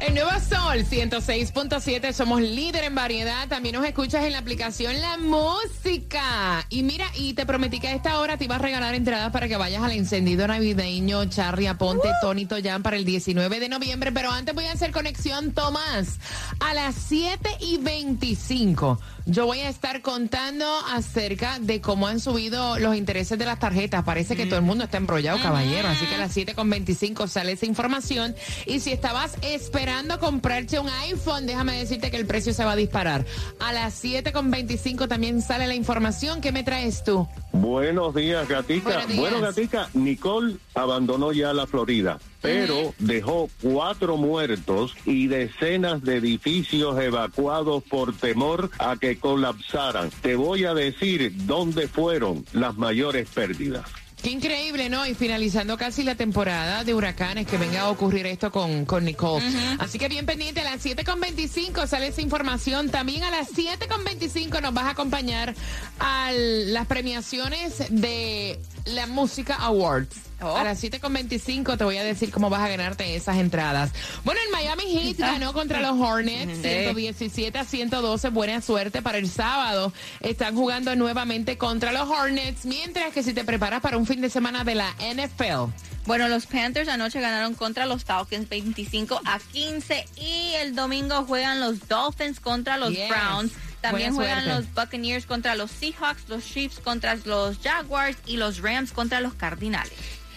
El nuevo Sol 106.7, somos líder en variedad. También nos escuchas en la aplicación La Música. Y mira, y te prometí que a esta hora te iba a regalar entradas para que vayas al encendido navideño Charry Aponte Tonito Jan para el 19 de noviembre. Pero antes voy a hacer conexión, Tomás, a las 7 y 25. Yo voy a estar contando acerca de cómo han subido los intereses de las tarjetas. Parece que todo el mundo está embrollado, caballero. Así que a las 7.25 sale esa información. Y si estabas esperando comprarte un iPhone, déjame decirte que el precio se va a disparar. A las 7.25 también sale la información. ¿Qué me traes tú? Buenos días, Gatica. Buenos días. Bueno, Gatica, Nicole abandonó ya la Florida, pero dejó cuatro muertos y decenas de edificios evacuados por temor a que colapsaran. Te voy a decir dónde fueron las mayores pérdidas. Qué increíble, ¿no? Y finalizando casi la temporada de huracanes, que venga a ocurrir esto con, con Nicole. Así que bien pendiente, a las 7.25 sale esa información. También a las 7.25 nos vas a acompañar a las premiaciones de la Música Awards. A las 7.25 te voy a decir cómo vas a ganarte esas entradas. Bueno, el Miami Heat ganó contra los Hornets 117 a 112. Buena suerte para el sábado. Están jugando nuevamente contra los Hornets, mientras que si te preparas para un fin de semana de la NFL. Bueno, los Panthers anoche ganaron contra los Falcons 25 a 15 y el domingo juegan los Dolphins contra los Yes. Browns. También Buena juegan suerte. los Buccaneers contra los Seahawks, los Chiefs contra los Jaguars y los Rams contra los Cardinales.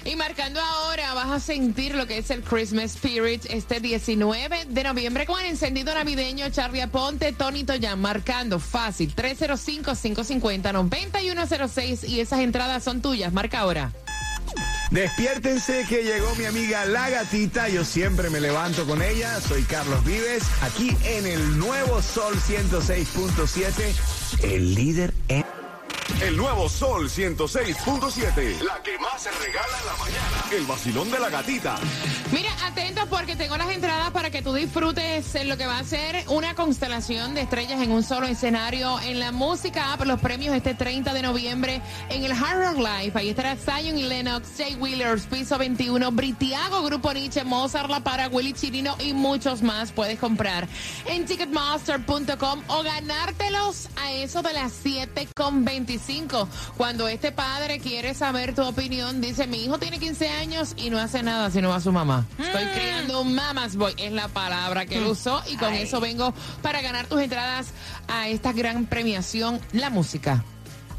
Y marcando ahora, vas a sentir lo que es el Christmas Spirit este 19 de noviembre con el encendido navideño Charlie Aponte, Tony Toyan, marcando fácil 305-550-9106 y esas entradas son tuyas. Marca ahora. Despiértense que llegó mi amiga La Gatita. Yo siempre me levanto con ella. Soy Carlos Vives, aquí en el nuevo Sol 106.7, el líder en... El nuevo Sol 106.7. La que más se regala en la mañana. El vacilón de la gatita. Mira, atentos porque tengo las entradas para que tú disfrutes en lo que va a ser una constelación de estrellas en un solo escenario en la música App, los premios este 30 de noviembre en el Hard Rock Live. Ahí estará Zion y Lennox, Jay Wheelers, Piso 21, Britiago, Grupo Nietzsche, Mozart La Para, Willy Chirino y muchos más. Puedes comprar en ticketmaster.com o ganártelos a eso de las 7.25. Cuando este padre quiere saber tu opinión, dice, mi hijo tiene 15 años y no hace nada si no va a su mamá. Estoy criando un mamas boy, es la palabra que él usó y con eso vengo para ganar tus entradas a esta gran premiación, la música.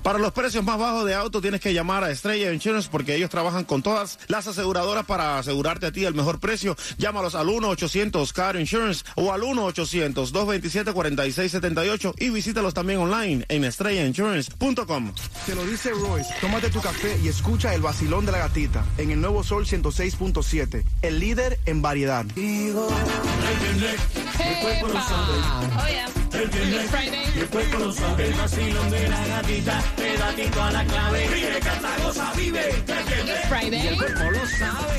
Para los precios más bajos de auto tienes que llamar a Estrella Insurance porque ellos trabajan con todas las aseguradoras para asegurarte a ti el mejor precio. Llámalos al 1-800-CAR Insurance o al 1-800-227-4678 y visítalos también online en estrellainsurance.com. Te lo dice Royce, tómate tu café y escucha el vacilón de la gatita en el nuevo Sol 106.7, el líder en variedad. ¡Epa! Oh, yeah. It's Friday. Friday.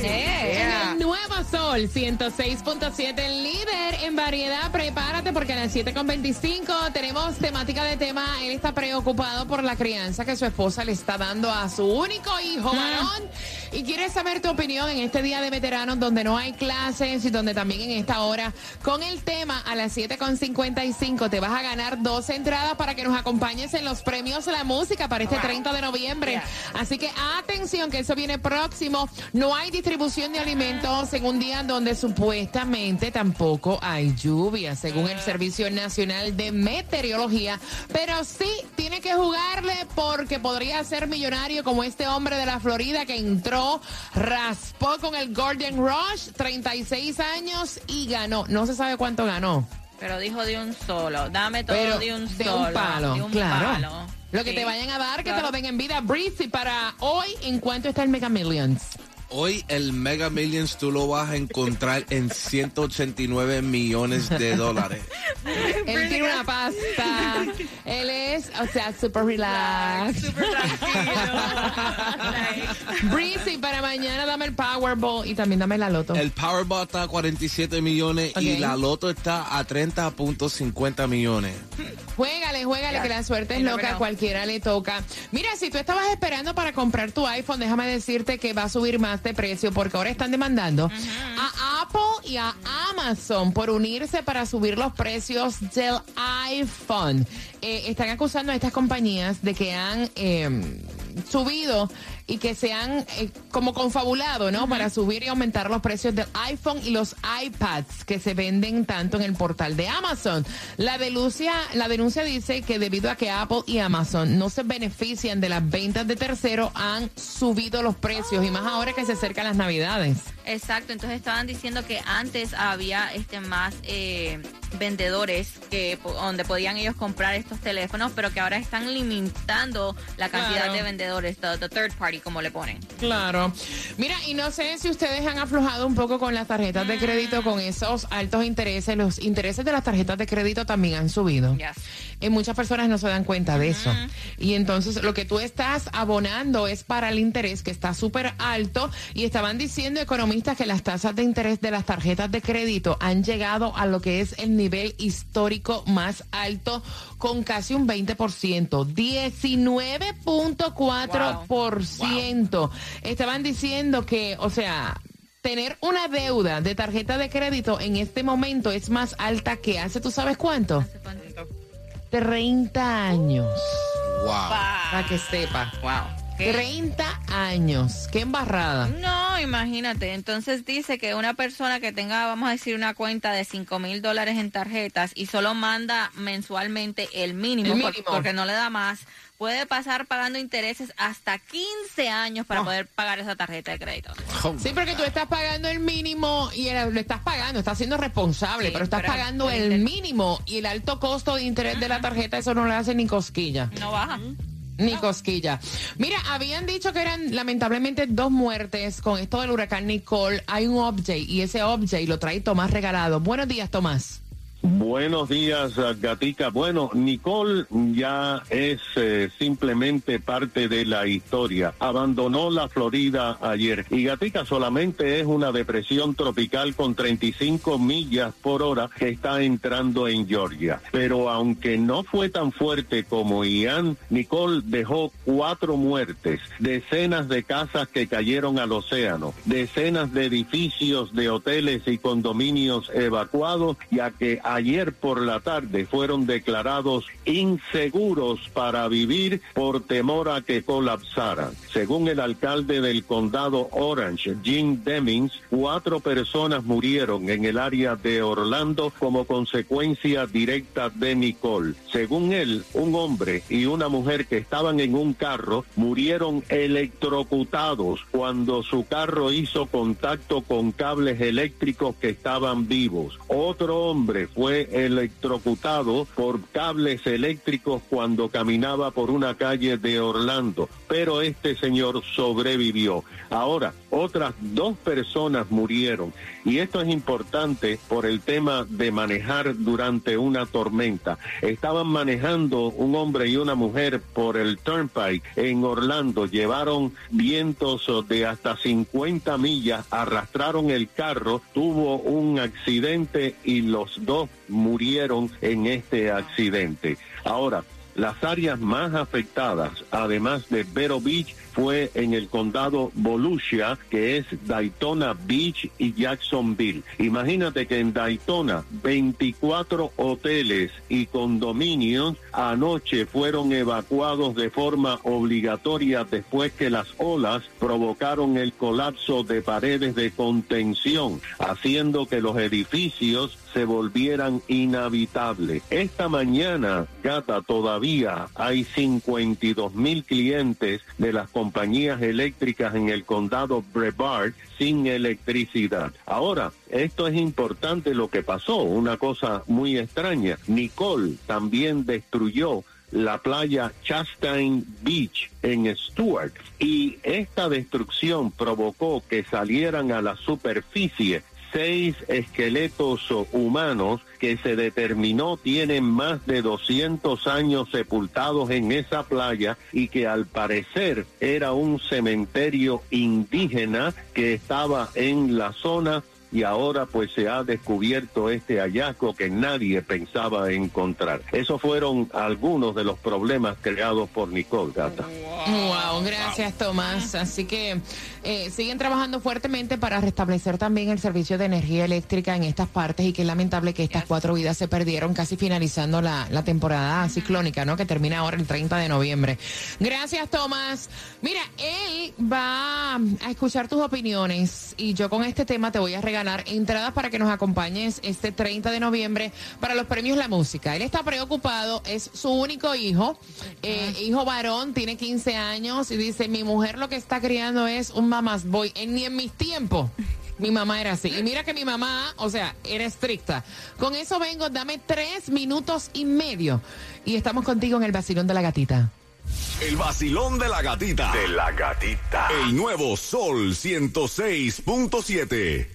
En el Nuevo Sol 106.7, el líder en variedad. Prepárate porque a las 7.25 tenemos temática de tema. Él está preocupado por la crianza que su esposa le está dando a su único hijo varón. Y quiere saber tu opinión en este día de veteranos donde no hay clases y donde también en esta hora con el tema a las 7.55 te vas a ganar dos entradas para que nos acompañes en los premios de la música para este 30 de noviembre. Así que atención que eso viene próximo. No hay distribución de alimentos en un día donde supuestamente tampoco hay lluvia, según el Servicio Nacional de Meteorología. Pero sí tiene que jugarle porque podría ser millonario como este hombre de la Florida que entró, raspó con el Golden Rush, 36 años y ganó. No se sabe cuánto ganó. Pero dijo de un solo. Dame todo Pero de un de solo. un palo, de un claro. palo. Lo que te vayan a dar, que te lo den en vida. Breezy, para hoy, ¿en cuánto está el Mega Millions? Hoy el Mega Millions tú lo vas a encontrar en 189 millones de dólares. Él tiene una pasta. Él es, o sea, super relax. Súper tranquilo. Breezy, para mañana dame el Powerball y también dame la loto. El Powerball está a 47 millones y la loto está a 30.50 millones. Juégale, juégale, que la suerte es loca, cualquiera le toca. Mira, si tú estabas esperando para comprar tu iPhone, déjame decirte que va a subir más de precio porque ahora están demandando a Apple y a Amazon por unirse para subir los precios del iPhone. Eh, están acusando a estas compañías de que han eh, subido y que se han eh, como confabulado, ¿no? Para subir y aumentar los precios del iPhone y los iPads que se venden tanto en el portal de Amazon. La denuncia, la denuncia dice que debido a que Apple y Amazon no se benefician de las ventas de terceros, han subido los precios y más ahora que se acercan las Navidades. Exacto, entonces estaban diciendo que antes había este más eh, vendedores que donde podían ellos comprar estos teléfonos, pero que ahora están limitando la cantidad Claro. de vendedores, the, the third party como le ponen. Claro. Mira, y no sé si ustedes han aflojado un poco con las tarjetas de crédito, con esos altos intereses. Los intereses de las tarjetas de crédito también han subido. Yes. Y muchas personas no se dan cuenta de eso. Y entonces lo que tú estás abonando es para el interés que está súper alto. Y estaban diciendo economistas que las tasas de interés de las tarjetas de crédito han llegado a lo que es el nivel histórico más alto con casi un 20%. 19.4%. Estaban diciendo que, o sea... Tener una deuda de tarjeta de crédito en este momento es más alta que hace, ¿tú sabes cuánto? 30 años. Wow. Para que sepa. Wow. ¿Qué? 30 años. Qué embarrada. No, imagínate. Entonces dice que una persona que tenga, vamos a decir, una cuenta de 5 mil dólares en tarjetas y solo manda mensualmente el mínimo, El por- mínimo. porque no le da más, puede pasar pagando intereses hasta 15 años para Oh. poder pagar esa tarjeta de crédito. Sí, porque tú estás pagando el mínimo y el- lo estás pagando, estás siendo responsable, Sí, pero estás pero pagando el mínimo y el alto costo de interés de la tarjeta, eso no le hace ni cosquilla. No baja. Ni cosquilla. Mira, habían dicho que eran lamentablemente dos muertes con esto del huracán Nicole. Hay un update y ese update lo trae Tomás regalado. Buenos días, Tomás. Buenos días, Gatica. Bueno, Nicole ya es eh, simplemente parte de la historia. Abandonó la Florida ayer y Gatica solamente es una depresión tropical con 35 millas por hora que está entrando en Georgia. Pero aunque no fue tan fuerte como Ian, Nicole dejó cuatro muertes, decenas de casas que cayeron al océano, decenas de edificios de hoteles y condominios evacuados, ya que ayer por la tarde fueron declarados inseguros para vivir por temor a que colapsaran. Según el alcalde del condado Orange, Jim Demings, cuatro personas murieron en el área de Orlando como consecuencia directa de Nicole. Según él, un hombre y una mujer que estaban en un carro murieron electrocutados cuando su carro hizo contacto con cables eléctricos que estaban vivos. Otro hombre fue electrocutado por cables eléctricos cuando caminaba por una calle de Orlando, pero este señor sobrevivió. Ahora, otras dos personas murieron y esto es importante por el tema de manejar durante una tormenta. Estaban manejando un hombre y una mujer por el Turnpike en Orlando, llevaron vientos de hasta 50 millas, arrastraron el carro, tuvo un accidente y los dos murieron en este accidente. Ahora, las áreas más afectadas, además de Vero Beach, fue en el condado Volusia, que es Daytona Beach y Jacksonville. Imagínate que en Daytona 24 hoteles y condominios anoche fueron evacuados de forma obligatoria después que las olas provocaron el colapso de paredes de contención, haciendo que los edificios se volvieran inhabitables. Esta mañana, Gata, todavía hay 52 mil clientes de las compañías eléctricas en el condado Brevard sin electricidad. Ahora, esto es importante lo que pasó, una cosa muy extraña. Nicole también destruyó la playa Chastain Beach en Stuart y esta destrucción provocó que salieran a la superficie seis esqueletos humanos que se determinó tienen más de 200 años sepultados en esa playa y que al parecer era un cementerio indígena que estaba en la zona y ahora pues se ha descubierto este hallazgo que nadie pensaba encontrar. Esos fueron algunos de los problemas creados por Nicole Gata. Wow, gracias Tomás. Así que eh, siguen trabajando fuertemente para restablecer también el servicio de energía eléctrica en estas partes y qué lamentable que estas cuatro vidas se perdieron casi finalizando la, la temporada ciclónica, ¿no? Que termina ahora el 30 de noviembre. Gracias Tomás. Mira, él va a escuchar tus opiniones y yo con este tema te voy a regalar entradas para que nos acompañes este 30 de noviembre para los premios La Música. Él está preocupado, es su único hijo, eh, hijo varón, tiene 15 años y dice, mi mujer lo que está criando es un mamás boy. En, ni en mis tiempos. Mi mamá era así. Y mira que mi mamá, o sea, era estricta. Con eso vengo, dame tres minutos y medio. Y estamos contigo en el vacilón de la gatita. El vacilón de la gatita. De la gatita. El nuevo Sol 106.7.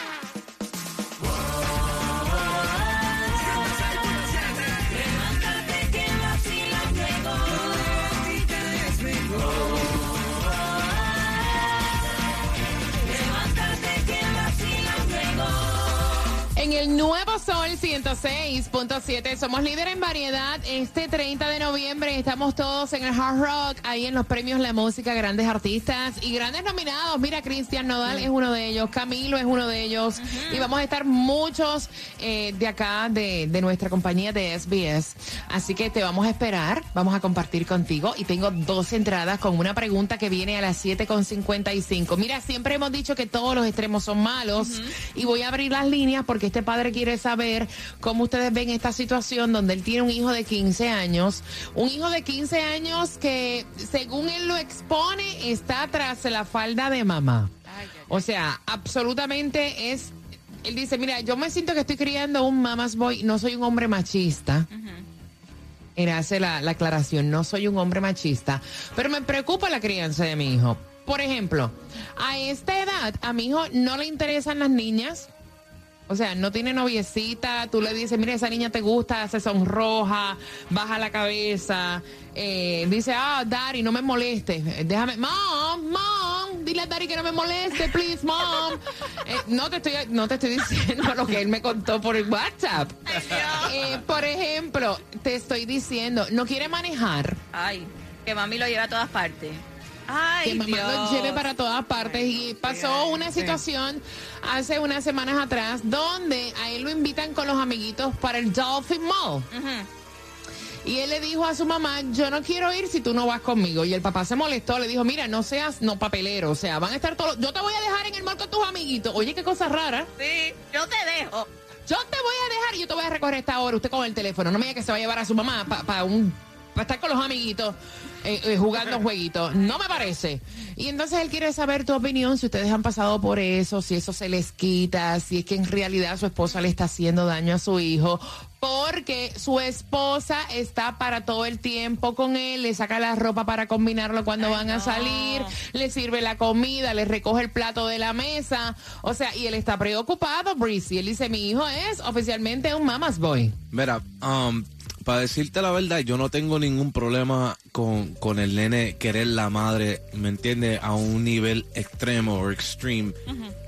el nuevo Sol 106.7 somos líder en variedad. Este 30 de noviembre estamos todos en el Hard Rock, ahí en los premios La Música, grandes artistas y grandes nominados. Mira, Cristian Nodal es uno de ellos, Camilo es uno de ellos y vamos a estar muchos eh, de acá, de, de nuestra compañía de SBS. Así que te vamos a esperar, vamos a compartir contigo y tengo dos entradas con una pregunta que viene a las 7.55. Mira, siempre hemos dicho que todos los extremos son malos y voy a abrir las líneas porque este padre quiere saber cómo ustedes ven esta situación donde él tiene un hijo de 15 años, un hijo de 15 años que según él lo expone está tras la falda de mamá. O sea, absolutamente es él dice, mira, yo me siento que estoy criando un mamás boy, no soy un hombre machista. Él hace la, la aclaración, no soy un hombre machista, pero me preocupa la crianza de mi hijo. Por ejemplo, a esta edad a mi hijo no le interesan las niñas. O sea, no tiene noviecita, tú le dices, mira, esa niña te gusta, se sonroja, baja la cabeza, eh, dice, ah, Dari, no me moleste, déjame, mom, mom, dile a Dari que no me moleste, please, mom. Eh, no, te estoy, no te estoy diciendo lo que él me contó por el WhatsApp. Eh, por ejemplo, te estoy diciendo, no quiere manejar. Ay, que mami lo lleva a todas partes. Ay, que mamá Dios. lo lleve para todas partes. Y pasó una situación hace unas semanas atrás donde a él lo invitan con los amiguitos para el Dolphin Mall. Y él le dijo a su mamá, yo no quiero ir si tú no vas conmigo. Y el papá se molestó, le dijo, mira, no seas no papelero, o sea, van a estar todos, yo te voy a dejar en el mall con tus amiguitos. Oye, qué cosa rara. Sí, yo te dejo. Yo te voy a dejar y yo te voy a recoger esta hora, usted con el teléfono. No me diga que se va a llevar a su mamá para un para estar con los amiguitos eh, eh, jugando jueguitos. No me parece. Y entonces él quiere saber tu opinión, si ustedes han pasado por eso, si eso se les quita, si es que en realidad su esposa le está haciendo daño a su hijo. Porque su esposa está para todo el tiempo con él, le saca la ropa para combinarlo cuando Ay, van a no. salir, le sirve la comida, le recoge el plato de la mesa. O sea, y él está preocupado, Breezy. Él dice, mi hijo es oficialmente un mama's boy. Mira, um, para decirte la verdad, yo no tengo ningún problema con, con el nene querer la madre, ¿me entiendes? A un nivel extremo o extreme.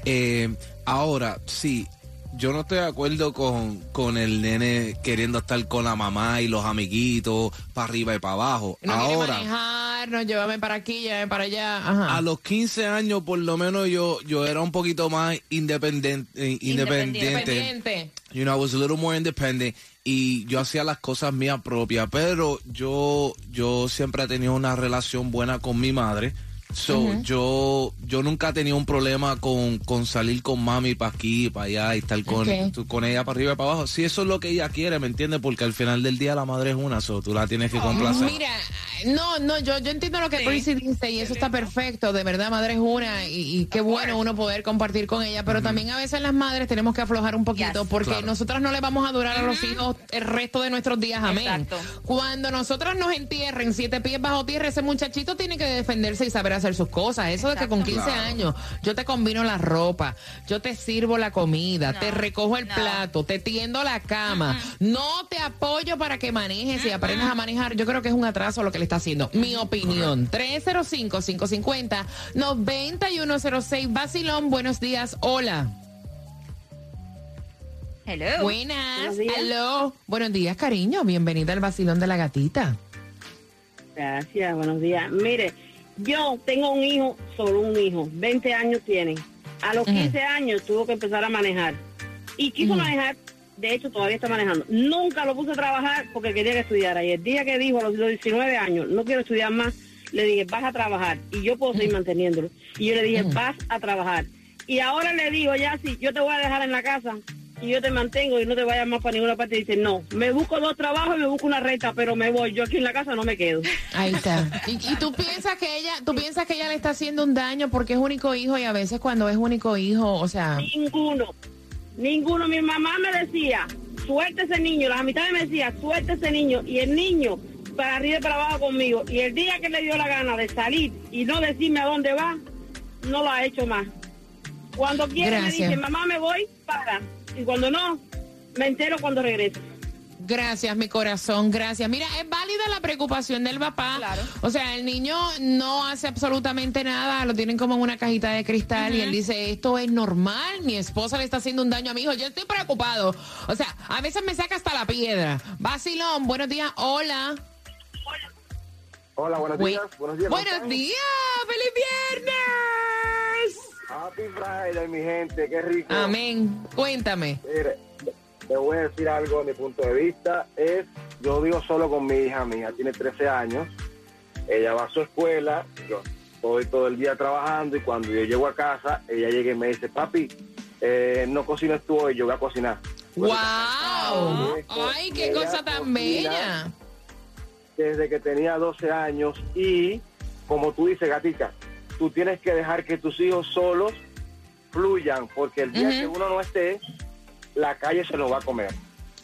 Eh, ahora, sí, yo no estoy de acuerdo con, con el nene queriendo estar con la mamá y los amiguitos para arriba y para abajo. No ahora, manejar, no llévame para aquí, llévame para allá. Ajá. a los 15 años, por lo menos yo, yo era un poquito más eh, independiente. Independiente. You know, I was a little more independent y yo hacía las cosas mías propias, pero yo yo siempre he tenido una relación buena con mi madre. So, yo yo nunca he tenido un problema con, con salir con mami para aquí, para allá y estar con, con ella para arriba y para abajo. Si eso es lo que ella quiere, ¿me entiendes? Porque al final del día la madre es una, so tú la tienes que complacer. Mira, No, no, yo, yo entiendo lo que Sí. Chrissy dice y eso está perfecto. De verdad, madre es una y, y qué bueno uno poder compartir con ella. Pero también a veces las madres tenemos que aflojar un poquito Yes. porque Claro. nosotras no le vamos a durar a los hijos el resto de nuestros días. Amén. Exacto. Cuando nosotras nos entierren siete pies bajo tierra, ese muchachito tiene que defenderse y saber hacer sus cosas. Eso de que con 15 Claro. años yo te combino la ropa, yo te sirvo la comida, No, te recojo el no. plato, te tiendo la cama, no te apoyo para que manejes y aprendas a manejar. Yo creo que es un atraso lo que le está haciendo. Mi opinión. 305-550-9106. Basilón, buenos días. Hola. Hello. Buenas. Buenos días. Hello. Buenos días, cariño. Bienvenida al Basilón de la Gatita. Gracias, buenos días. Mire, yo tengo un hijo, solo un hijo, 20 años tiene. A los Ujú. 15 años tuvo que empezar a manejar. Y quiso manejar, de hecho todavía está manejando. Nunca lo puse a trabajar porque quería que estudiara. Y el día que dijo a los 19 años, no quiero estudiar más, le dije, vas a trabajar. Y yo puedo seguir manteniéndolo. Y yo le dije, vas a trabajar. Y ahora le digo, ya sí, yo te voy a dejar en la casa y yo te mantengo y no te vayas más para ninguna parte. Y dice, no, me busco dos trabajos y me busco una renta, pero me voy. Yo aquí en la casa no me quedo. Ahí está. Y, y tú piensas que ella, tú piensas que ella le está haciendo un daño porque es único hijo y a veces cuando es único hijo, o sea, Ninguno, ninguno. Mi mamá me decía, suelte ese niño. Las amistades me decían, suelte ese niño. Y el niño, para arriba y para abajo conmigo. Y el día que le dio la gana de salir y no decirme a dónde va, no lo ha hecho más. Cuando quiere Gracias. me dice, mamá, me voy, para. Y cuando no, me entero cuando regreso. Gracias, mi corazón, gracias. Mira, es válida la preocupación del papá. Claro. O sea, el niño no hace absolutamente nada, lo tienen como en una cajita de cristal y él dice, esto es normal, mi esposa le está haciendo un daño a mi hijo, yo estoy preocupado. O sea, a veces me saca hasta la piedra. Basilón, buenos días, hola. Hola, buenos Bu- días. Buenos días. ¿cómo Buenos días, feliz viernes. Happy Friday, mi gente. Qué rico. Amén. Cuéntame. Mire, te voy a decir algo de mi punto de vista. Es, yo vivo solo con mi hija. Hija tiene 13 años. Ella va a su escuela. Yo estoy todo el día trabajando y cuando yo llego a casa, ella llega y me dice, papi, eh, no cocinas tú hoy, yo voy a cocinar. ¡Wow! Esto, ¡Ay, qué cosa tan bella! Desde que tenía 12 años y, como tú dices, gatica, tú tienes que dejar que tus hijos solos fluyan, porque el día que uno no esté, la calle se los va a comer.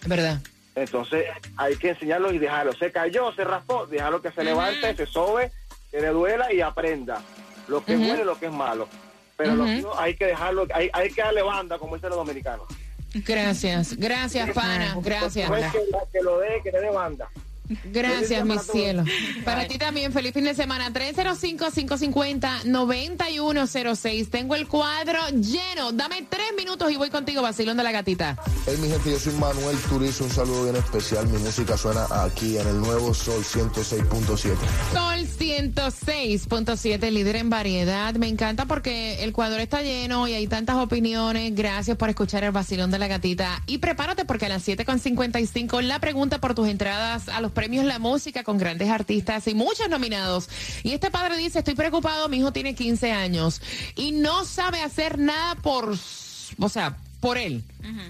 ¿Verdad? Entonces hay que enseñarlos y dejarlos. Se cayó, se raspó, déjalo que se levante, se sobe, que le duela y aprenda lo que es bueno y lo que es malo. Pero los hijos hay que dejarlo, hay, hay que darle banda, como dicen los dominicanos. Gracias, gracias, pana, gracias. No es que, que lo dé, que le dé banda. Gracias, mi cielo. Para ti también, feliz fin de semana. 305-550-9106. Tengo el cuadro lleno. Dame tres minutos y voy contigo, Basilón de la Gatita. Hey mi gente, yo soy Manuel Turizo, un saludo bien especial. Mi música suena aquí en el nuevo Sol 106.7. Sol 106.7, líder en variedad. Me encanta porque el cuadro está lleno y hay tantas opiniones. Gracias por escuchar el vacilón de la gatita. Y prepárate porque a las 7.55 la pregunta por tus entradas a los premios La Música con grandes artistas y muchos nominados. Y este padre dice, estoy preocupado, mi hijo tiene 15 años y no sabe hacer nada por, o sea, por él.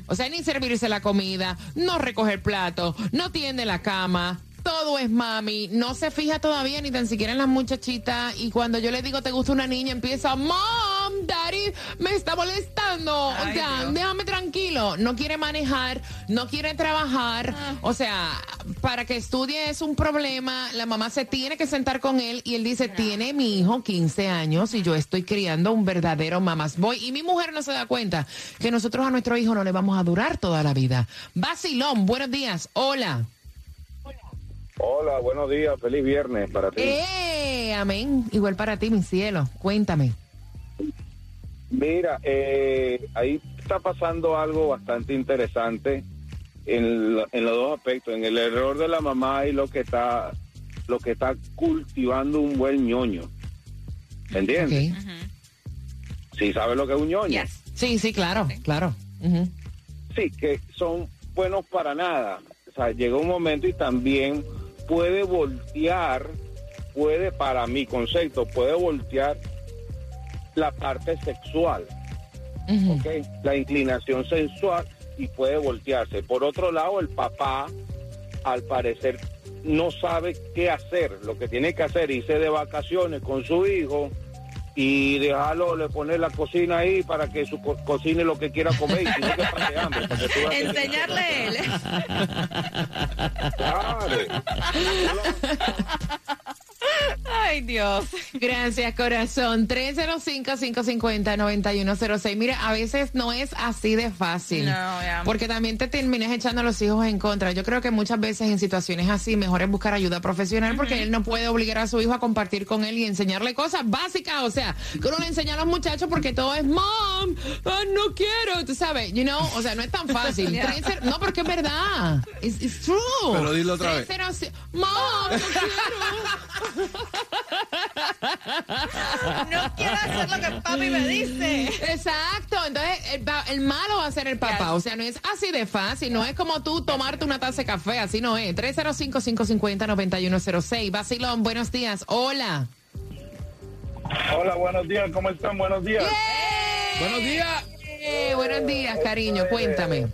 O sea, ni servirse la comida, no recoger plato, no tiende la cama. Todo es mami, no se fija todavía ni tan siquiera en las muchachitas y cuando yo le digo te gusta una niña empieza, mom, daddy, me está molestando, o sea, Dios. déjame tranquilo, no quiere manejar, no quiere trabajar, o sea, para que estudie es un problema, la mamá se tiene que sentar con él y él dice, tiene mi hijo 15 años y yo estoy criando un verdadero mamás boy y mi mujer no se da cuenta que nosotros a nuestro hijo no le vamos a durar toda la vida. Basilón, buenos días, hola. Hola, buenos días, feliz viernes para ti. ¡Eh! Amén. Igual para ti, mi cielo. Cuéntame. Mira, eh, ahí está pasando algo bastante interesante en, lo- en los dos aspectos, en el error de la mamá y lo que está lo que está cultivando un buen ñoño. ¿Entiendes? Ok. Sí, sabes lo que es un ñoño. Yes. Sí, sí, claro, claro. Sí, que son buenos para nada. O sea, llega un momento y también puede voltear, puede, para mi concepto, puede voltear la parte sexual. ¿ok? La inclinación sensual y puede voltearse. Por otro lado, el papá al parecer no sabe qué hacer. Lo que tiene que hacer, irse de vacaciones con su hijo y dejarlo, le poner la cocina ahí para que su co- cocine lo que quiera comer y si no que pase hambre. a Enseñarle él. Ay, Dios. Gracias, corazón. 305-550-9106. Mira, a veces no es así de fácil. No, ya. Porque también te terminas echando a los hijos en contra. Yo creo que muchas veces en situaciones así, mejor es buscar ayuda profesional porque él no puede obligar a su hijo a compartir con él y enseñarle cosas básicas. O sea, que uno le enseña a los muchachos porque todo es mom, ah, no quiero, tú sabes, you know, o sea, no es tan fácil. Yeah. 30 no, porque es verdad. It's, it's true. Pero dilo otra vez. 305 Mom, no quiero. No quiero hacer lo que papi me dice. Exacto, entonces el, pa- el malo va a ser el papá, o sea, no es así de fácil, no es como tú tomarte una taza de café, así no es. 305-550-9106, Basilón, buenos días, hola. Hola, buenos días, ¿cómo están? Buenos días. Buenos días. Eh, buenos días, cariño, cuéntame.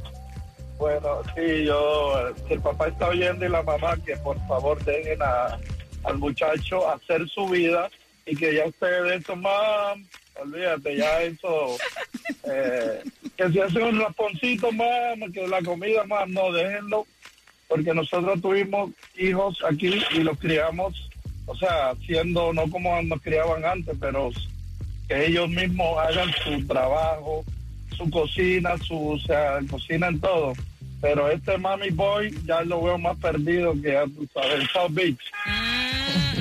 Bueno, sí, yo, si el papá está oyendo y la mamá, que por favor dejen a- al muchacho hacer su vida y que ya ustedes mam, olvídate, ya eso, eh, que si hace un rasponcito, mam, que la comida, mam, no, déjenlo, porque nosotros tuvimos hijos aquí y los criamos, o sea, siendo, no como nos criaban antes, pero que ellos mismos hagan su trabajo, su cocina, su, o sea, cocinan todo. Pero este Mami Boy ya lo veo más perdido que ya tú sabes, South Beach.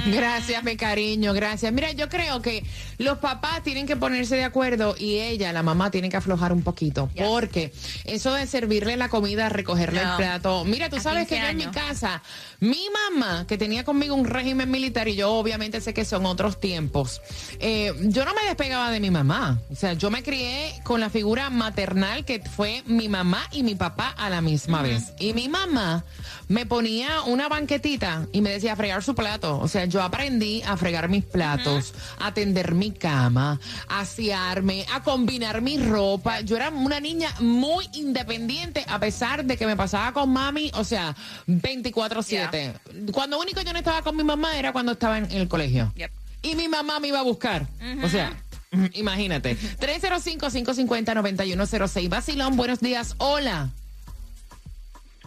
Gracias, mi cariño, gracias. Mira, yo creo que los papás tienen que ponerse de acuerdo y ella, la mamá, tiene que aflojar un poquito. Porque eso de servirle la comida, recogerle el plato. Mira, tú A sabes que 15 yo en mi casa, mi mamá, que tenía conmigo un régimen militar, y yo obviamente sé que son otros tiempos, eh, yo no me despegaba de mi mamá. O sea, yo me crié con la figura maternal que fue mi mamá y mi papá a la misma vez. Y mi mamá me ponía una banquetita y me decía fregar su plato. O sea, yo aprendí a fregar mis platos, a tender mi cama, a asearme, a combinar mi ropa. Yo era una niña muy independiente a pesar de que me pasaba con mami, o sea, 24/7. Cuando único yo no estaba con mi mamá era cuando estaba en el colegio. Yep. Y mi mamá me iba a buscar. O sea, imagínate. 305-550-9106. Basilón, buenos días. Hola.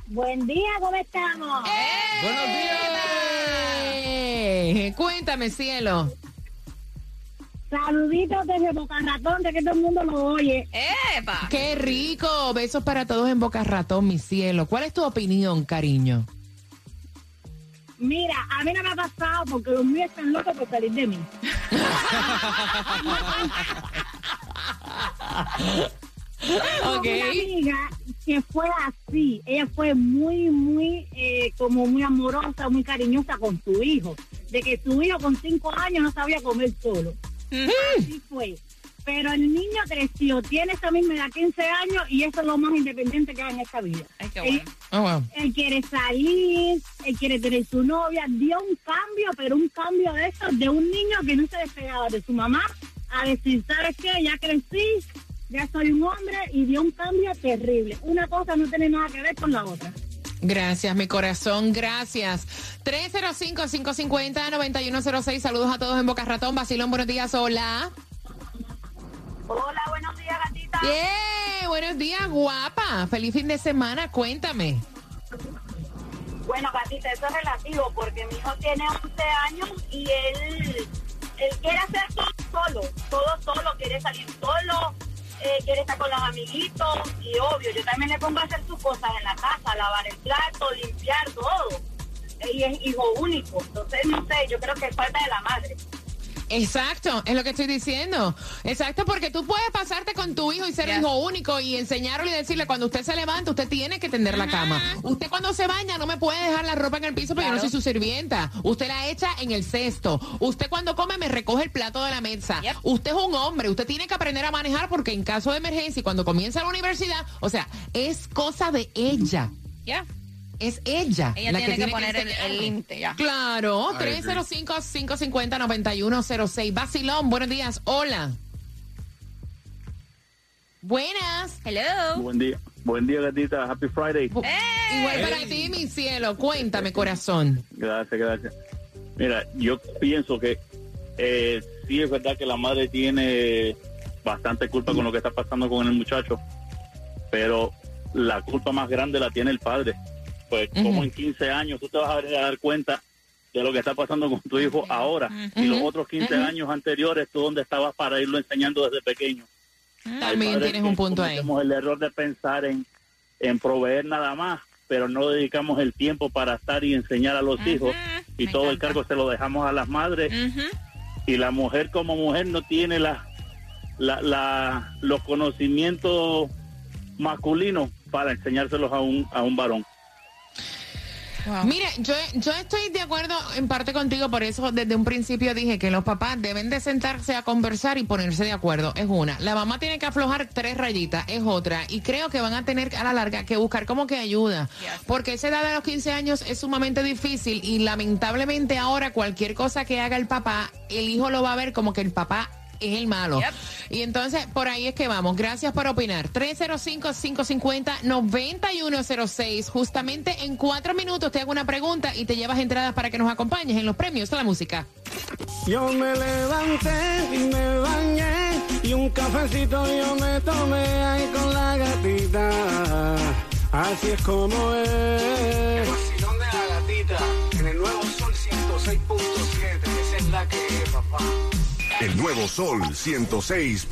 Buen día, ¿cómo estamos? Buenos días. Cuéntame, cielo. Saluditos desde Boca Ratón, de que todo el mundo lo oye. ¡Epa! Qué rico. Besos para todos en Boca Ratón, mi cielo. ¿Cuál es tu opinión, cariño? Mira, a mí no me ha pasado porque los míos están locos por salir de mí. Ok. Una amiga que fue así, ella fue muy, muy, eh, como muy amorosa, muy cariñosa con su hijo. De que su hijo con cinco años no sabía comer solo. Así fue. Pero el niño creció, tiene esa misma edad, 15 años, y eso es lo más independiente que hay en esta vida. Ay, qué Él- bueno. Oh, wow. él quiere salir, él quiere tener su novia, dio un cambio, pero un cambio de eso, de un niño que no se despegaba de su mamá, a decir, ¿sabes qué? Ya crecí, ya soy un hombre, y dio un cambio terrible. Una cosa no tiene nada que ver con la otra. Gracias, mi corazón, gracias. 305-550-9106. Saludos a todos en Boca Ratón. Basilón, buenos días. Hola. Hola, buenos días, gatita. Yeah, buenos días, guapa. Feliz fin de semana. Cuéntame. Bueno, gatita, eso es relativo, porque mi hijo tiene 11 años y él, él quiere hacer todo solo, todo solo, quiere salir solo, quiere estar con los amiguitos y obvio, yo también le pongo a hacer sus cosas en la casa, lavar el plato, limpiar, todo. Y es hijo único, entonces no sé, yo creo que es falta de la madre. Exacto, es lo que estoy diciendo. Exacto, porque tú puedes pasarte con tu hijo y ser hijo único y enseñarle y decirle cuando usted se levanta, usted tiene que tender la cama. Usted cuando se baña no me puede dejar la ropa en el piso porque yo no soy su sirvienta. Usted la echa en el cesto. Usted cuando come me recoge el plato de la mesa. Yep. Usted es un hombre, usted tiene que aprender a manejar porque en caso de emergencia y cuando comienza la universidad, o sea, es cosa de ella. Ya. Es ella. Ella la tiene que, tiene poner el- enseñarle. el límite ya. Claro, I agree. 305-550-9106. Basilón, buenos días. Hola. Buenas. Hello. Buen día. Buen día, gatita. Happy Friday. Igual para ti, mi cielo. Cuéntame, corazón. Gracias, gracias. Mira, yo pienso que eh, sí es verdad que la madre tiene bastante culpa con lo que está pasando con el muchacho, pero la culpa más grande la tiene el padre. Pues como en 15 años tú te vas a dar cuenta de lo que está pasando con tu hijo ahora y los otros 15 años anteriores, tú donde estabas para irlo enseñando desde pequeño. También Hay padres tienes un punto ahí. el error de pensar en, en proveer nada más, pero no dedicamos el tiempo para estar y enseñar a los hijos y todo el cargo se lo dejamos a las madres. Y la mujer como mujer no tiene la, la, la- los conocimientos masculinos para enseñárselos a un, a un varón. Mira, yo, yo estoy de acuerdo en parte contigo, por eso desde un principio dije que los papás deben de sentarse a conversar y ponerse de acuerdo. Es una. La mamá tiene que aflojar tres rayitas, es otra. Y creo que van a tener a la larga que buscar como que ayuda. Porque esa edad de los 15 años es sumamente difícil y lamentablemente ahora cualquier cosa que haga el papá, el hijo lo va a ver como que el papá es el malo. Y entonces, por ahí es que vamos. Gracias por opinar. 305-550-9106. Justamente en cuatro minutos te hago una pregunta y te llevas entradas para que nos acompañes en los premios de la música. Yo me levanté y me bañé y un cafecito yo me tomé ahí con la gatita. Así es como es. El vacilón de la gatita en el nuevo Sol 106.7. Esa es la que es, papá. El nuevo Sol 106.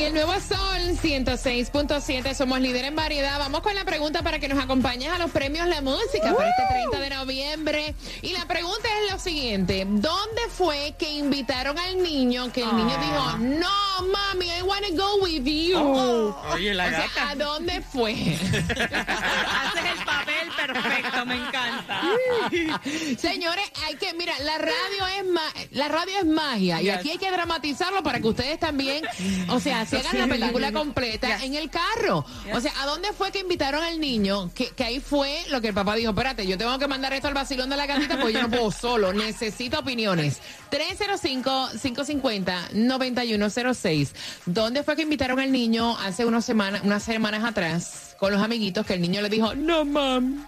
En el nuevo Sol 106.7 somos líder en variedad. Vamos con la pregunta para que nos acompañes a los premios La Música para este 30 de noviembre. Y la pregunta es lo siguiente. ¿Dónde fue que invitaron al niño que el niño dijo, no, mami, I want to go with you? Oh, oye, la O sea. ¿A dónde fue? Haces el papel perfecto, me encanta. Señores, hay que, mira, la radio es ma- la radio es magia y aquí hay que dramatizarlo para que ustedes también, o sea, se hagan la película completa en el carro. O sea, ¿a dónde fue que invitaron al niño? Que, que ahí fue lo que el papá dijo, espérate, yo tengo que mandar esto al vacilón de la gatita porque yo no puedo solo, necesito opiniones. 305-550-9106. ¿Dónde fue que invitaron al niño hace unas semanas, unas semanas atrás con los amiguitos que el niño le dijo, no, mam.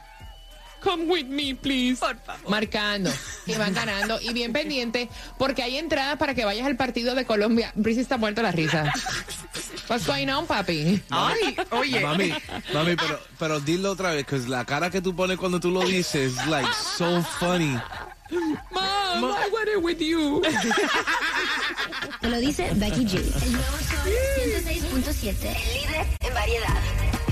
Come with me, please. Por favor. Marcando. Y van ganando. Y bien pendiente, porque hay entradas para que vayas al partido de Colombia. Brice está muerto la risa. What's going on, papi? Ay, oye. Mami, mami, pero, pero dilo otra vez, que la cara que tú pones cuando tú lo dices, like, so funny. Mom, I want it with you. Te lo dice Becky G. El nuevo Sol 106.7. El líder en variedad.